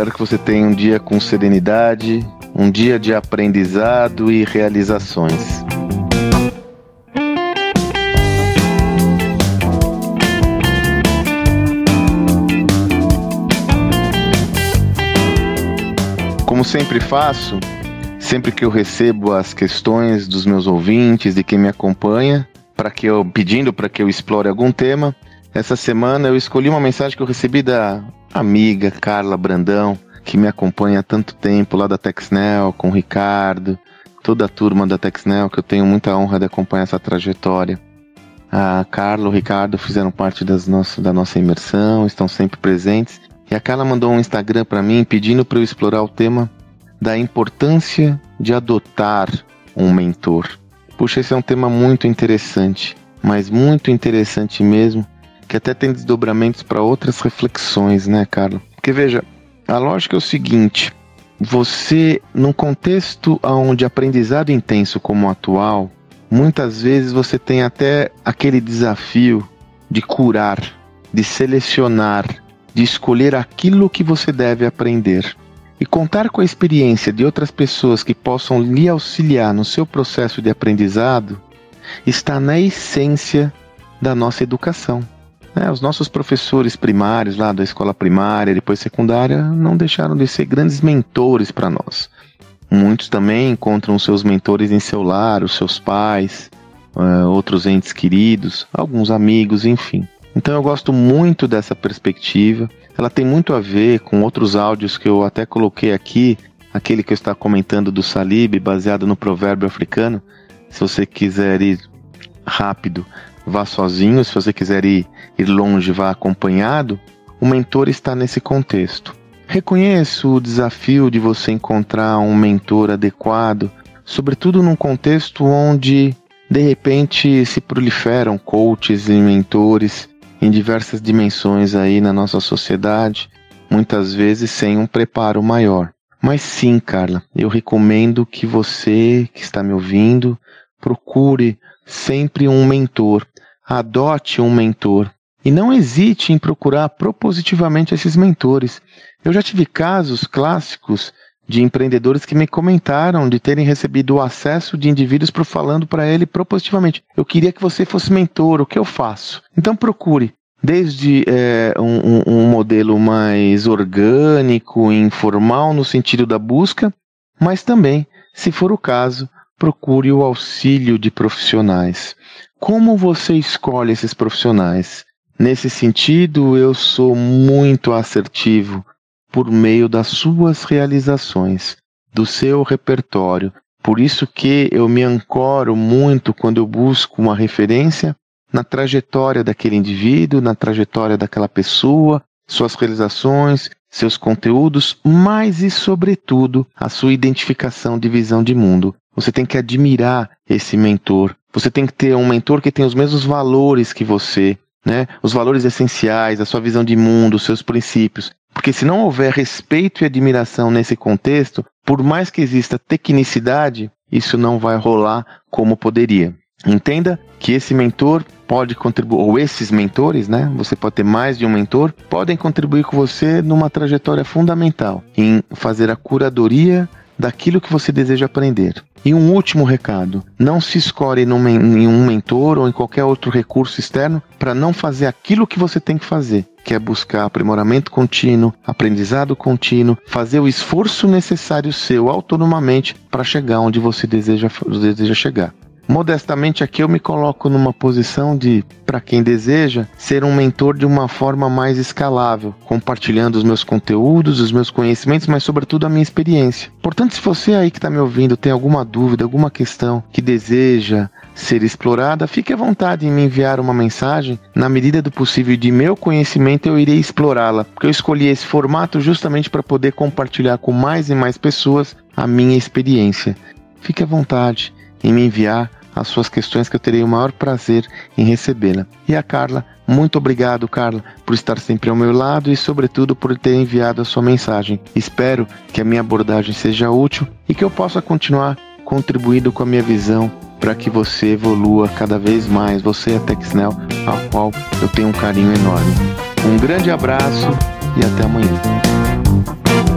Espero que você tenha um dia com serenidade, um dia de aprendizado e realizações. Como sempre faço, sempre que eu recebo as questões dos meus ouvintes, de quem me acompanha, para que eu pedindo para que eu explore algum tema, essa semana eu escolhi uma mensagem que eu recebi da amiga Carla Brandão, que me acompanha há tanto tempo lá da Texnel, com o Ricardo, toda a turma da Texnel, que eu tenho muita honra de acompanhar essa trajetória. A Carla e o Ricardo fizeram parte das nosso, da nossa imersão, estão sempre presentes. E a Carla mandou um Instagram para mim pedindo para eu explorar o tema da importância de adotar um mentor. Puxa, esse é um tema muito interessante, mas muito interessante mesmo, que até tem desdobramentos para outras reflexões, né, Carla? Porque veja, a lógica é o seguinte: você, num contexto onde aprendizado intenso como o atual, muitas vezes você tem até aquele desafio de curar, de selecionar, de escolher aquilo que você deve aprender. E contar com a experiência de outras pessoas que possam lhe auxiliar no seu processo de aprendizado está na essência da nossa educação. É, os nossos professores primários lá da escola primária, depois secundária, não deixaram de ser grandes mentores para nós. Muitos também encontram seus mentores em seu lar, os seus pais, uh, outros entes queridos, alguns amigos, enfim. Então eu gosto muito dessa perspectiva. Ela tem muito a ver com outros áudios que eu até coloquei aqui, aquele que eu estava comentando do Salib, baseado no provérbio africano. Se você quiser ir rápido, vá sozinho, se você quiser ir, ir longe, vá acompanhado, o mentor está nesse contexto. Reconheço o desafio de você encontrar um mentor adequado, sobretudo num contexto onde de repente se proliferam coaches e mentores em diversas dimensões aí na nossa sociedade, muitas vezes sem um preparo maior. Mas sim, Carla, eu recomendo que você que está me ouvindo procure sempre um mentor, adote um mentor e não hesite em procurar propositivamente esses mentores. Eu já tive casos clássicos de empreendedores que me comentaram de terem recebido o acesso de indivíduos por falando para ele propositivamente: Eu queria que você fosse mentor, o que eu faço? Então procure. Desde é, um, um modelo mais orgânico, informal, no sentido da busca, mas também, se for o caso, procure o auxílio de profissionais. Como você escolhe esses profissionais? Nesse sentido, eu sou muito assertivo por meio das suas realizações, do seu repertório. Por isso que eu me ancoro muito quando eu busco uma referência na trajetória daquele indivíduo, na trajetória daquela pessoa, suas realizações, seus conteúdos, mas e sobretudo a sua identificação de visão de mundo. Você tem que admirar esse mentor, você tem que ter um mentor que tem os mesmos valores que você, né? Os valores essenciais, a sua visão de mundo, os seus princípios. Porque se não houver respeito e admiração nesse contexto, por mais que exista tecnicidade, isso não vai rolar como poderia. Entenda que esse mentor pode contribuir, ou esses mentores, né? Você pode ter mais de um mentor, podem contribuir com você numa trajetória fundamental em fazer a curadoria daquilo que você deseja aprender. E um último recado: não se escolhe em um mentor ou em qualquer outro recurso externo para não fazer aquilo que você tem que fazer, que é buscar aprimoramento contínuo, aprendizado contínuo, fazer o esforço necessário seu autonomamente para chegar onde você deseja, deseja chegar. Modestamente aqui eu me coloco numa posição de, para quem deseja, ser um mentor de uma forma mais escalável, compartilhando os meus conteúdos, os meus conhecimentos, mas sobretudo a minha experiência. Portanto, se você aí que está me ouvindo tem alguma dúvida, alguma questão que deseja ser explorada, fique à vontade em me enviar uma mensagem. Na medida do possível de meu conhecimento, eu irei explorá-la, porque eu escolhi esse formato justamente para poder compartilhar com mais e mais pessoas a minha experiência. Fique à vontade em me enviar as suas questões que eu terei o maior prazer em recebê-la. E a Carla, muito obrigado, Carla, por estar sempre ao meu lado e, sobretudo, por ter enviado a sua mensagem. Espero que a minha abordagem seja útil e que eu possa continuar contribuindo com a minha visão para que você evolua cada vez mais, você é a Texnel, ao qual eu tenho um carinho enorme. Um grande abraço e até amanhã.